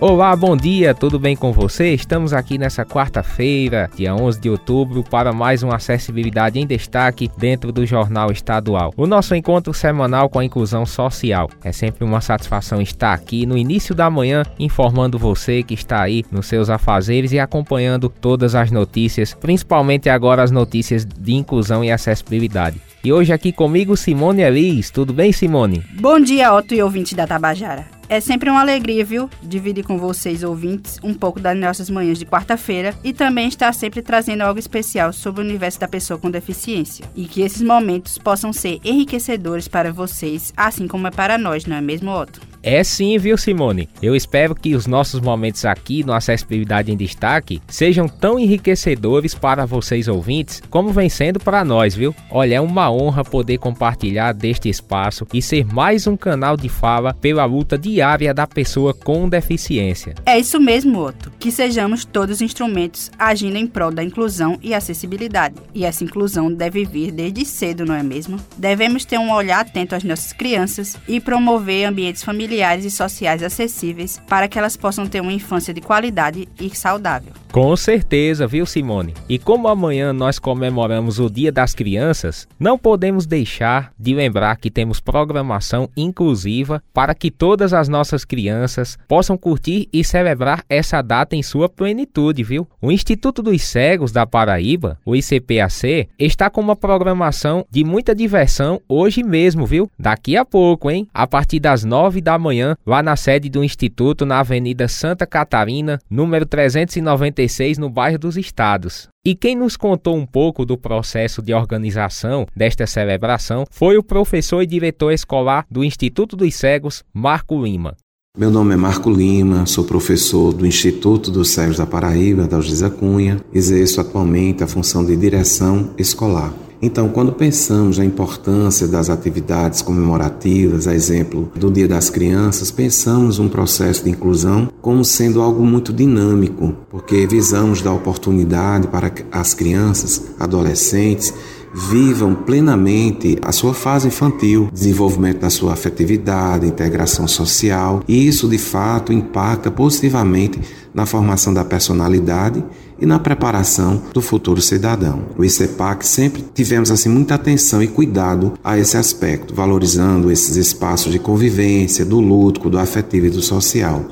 Olá, bom dia, tudo bem com você? Estamos aqui nessa quarta-feira, dia 11 de outubro, para mais uma Acessibilidade em Destaque dentro do Jornal Estadual. O nosso encontro semanal com a inclusão social. É sempre uma satisfação estar aqui no início da manhã, informando você que está aí nos seus afazeres e acompanhando todas as notícias, principalmente agora as notícias de inclusão e acessibilidade. E hoje aqui comigo Simone Elis. Tudo bem, Simone? Bom dia, Otto e ouvinte da Tabajara. É sempre uma alegria, viu? Dividir com vocês, ouvintes, um pouco das nossas manhãs de quarta-feira e também estar sempre trazendo algo especial sobre o universo da pessoa com deficiência. E que esses momentos possam ser enriquecedores para vocês, assim como é para nós, não é mesmo, Otto? É sim, viu, Simone? Eu espero que os nossos momentos aqui no Acessibilidade em Destaque sejam tão enriquecedores para vocês ouvintes como vem sendo para nós, viu? Olha, é uma honra poder compartilhar deste espaço e ser mais um canal de fala pela luta diária da pessoa com deficiência. É isso mesmo, Otto. Que sejamos todos instrumentos agindo em prol da inclusão e acessibilidade. E essa inclusão deve vir desde cedo, não é mesmo? Devemos ter um olhar atento às nossas crianças e promover ambientes familiares e sociais acessíveis para que elas possam ter uma infância de qualidade e saudável. Com certeza, viu, Simone? E como amanhã nós comemoramos o Dia das Crianças, não podemos deixar de lembrar que temos programação inclusiva para que todas as nossas crianças possam curtir e celebrar essa data em sua plenitude, viu? O Instituto dos Cegos da Paraíba, o ICPAC, está com uma programação de muita diversão hoje mesmo, viu? Daqui a pouco, hein? A partir das nove da manhã, lá na sede do Instituto, na Avenida Santa Catarina, número 390 no bairro dos Estados. E quem nos contou um pouco do processo de organização desta celebração foi o professor e diretor escolar do Instituto dos Cegos, Marco Lima. Meu nome é Marco Lima, sou professor do Instituto dos Cegos da Paraíba, da Algisa Cunha, exerço atualmente a função de direção escolar. Então, quando pensamos na importância das atividades comemorativas, a exemplo do Dia das Crianças, pensamos um processo de inclusão como sendo algo muito dinâmico, porque visamos dar oportunidade para as crianças, adolescentes, vivam plenamente a sua fase infantil, desenvolvimento da sua afetividade, integração social, e isso de fato impacta positivamente na formação da personalidade e na preparação do futuro cidadão. O ICEPAC sempre tivemos assim muita atenção e cuidado a esse aspecto, valorizando esses espaços de convivência, do lúdico, do afetivo e do social.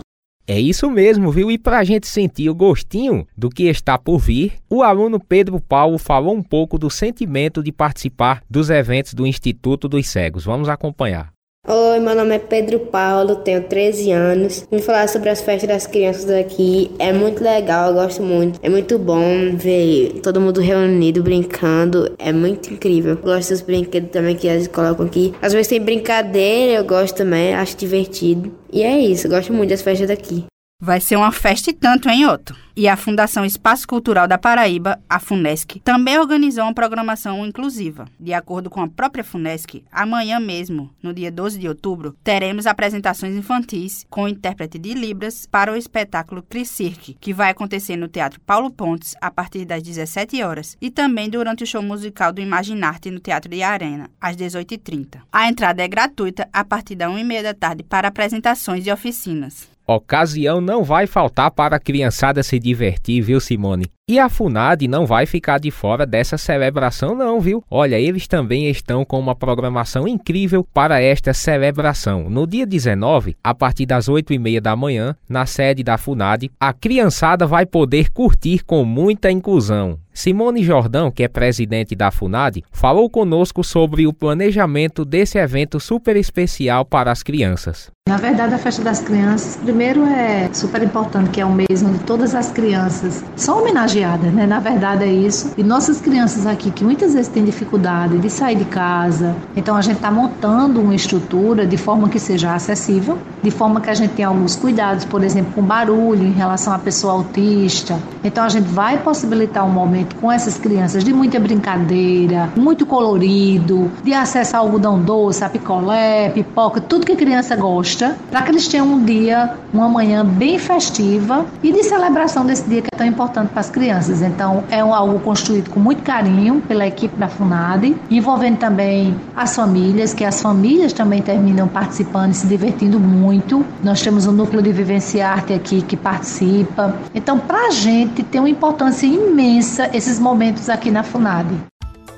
É isso mesmo, viu? E para a gente sentir o gostinho do que está por vir, o aluno Pedro Paulo falou um pouco do sentimento de participar dos eventos do Instituto dos Cegos. Vamos acompanhar. Oi, meu nome é Pedro Paulo, tenho 13 anos. Vim falar sobre as festas das crianças aqui. É muito legal, eu gosto muito. É muito bom ver todo mundo reunido, brincando. É muito incrível. Gosto dos brinquedos também que eles colocam aqui. Às vezes tem brincadeira, eu gosto também, acho divertido. E é isso, gosto muito das festas daqui. Vai ser uma festa e tanto, hein, Otto? E a Fundação Espaço Cultural da Paraíba, a FUNESC, também organizou uma programação inclusiva. De acordo com a própria FUNESC, amanhã mesmo, no dia 12 de outubro, teremos apresentações infantis com intérprete de Libras para o espetáculo Tricirque, que vai acontecer no Teatro Paulo Pontes a partir das 17 horas e também durante o show musical do Imaginarte no Teatro de Arena, às 18h30. A entrada é gratuita a partir da 1h30 da tarde para apresentações e oficinas. Ocasião não vai faltar para a criançada se divertir, viu, Simone? E a FUNAD não vai ficar de fora dessa celebração, não, viu? Olha, eles também estão com uma programação incrível para esta celebração. No dia 19, a partir das 8 e meia da manhã, na sede da FUNAD, a criançada vai poder curtir com muita inclusão. Simone Jordão, que é presidente da FUNAD, falou conosco sobre o planejamento desse evento super especial para as crianças. Na verdade, a festa das crianças, primeiro é super importante que é um mês onde todas as crianças são homenageadas, né? Na verdade é isso. E nossas crianças aqui que muitas vezes têm dificuldade de sair de casa, então a gente está montando uma estrutura de forma que seja acessível, de forma que a gente tenha alguns cuidados, por exemplo, com barulho em relação à pessoa autista. Então a gente vai possibilitar um momento com essas crianças de muita brincadeira, muito colorido, de acesso a algodão doce, a picolé, pipoca, tudo que a criança gosta para que eles tenham um dia, uma manhã bem festiva e de celebração desse dia que é tão importante para as crianças. Crianças. Então, é algo construído com muito carinho pela equipe da FUNAD, envolvendo também as famílias, que as famílias também terminam participando e se divertindo muito. Nós temos um núcleo de Vivência Arte aqui que participa. Então, para a gente tem uma importância imensa esses momentos aqui na FUNAD.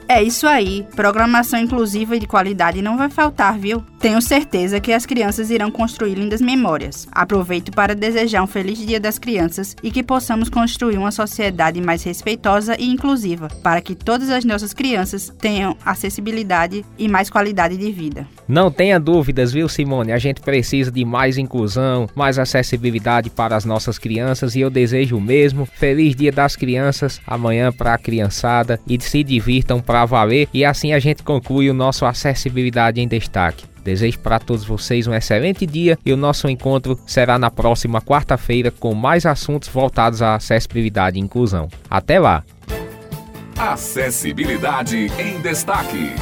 É isso aí. Programação inclusiva e de qualidade não vai faltar, viu? Tenho certeza que as crianças irão construir lindas memórias. Aproveito para desejar um feliz Dia das Crianças e que possamos construir uma sociedade mais respeitosa e inclusiva, para que todas as nossas crianças tenham acessibilidade e mais qualidade de vida. Não tenha dúvidas, viu, Simone? A gente precisa de mais inclusão, mais acessibilidade para as nossas crianças e eu desejo o mesmo. Feliz Dia das Crianças amanhã para a criançada e se divirtam para valer. E assim a gente conclui o nosso Acessibilidade em Destaque. Desejo para todos vocês um excelente dia e o nosso encontro será na próxima quarta-feira com mais assuntos voltados à acessibilidade e inclusão. Até lá! Acessibilidade em Destaque.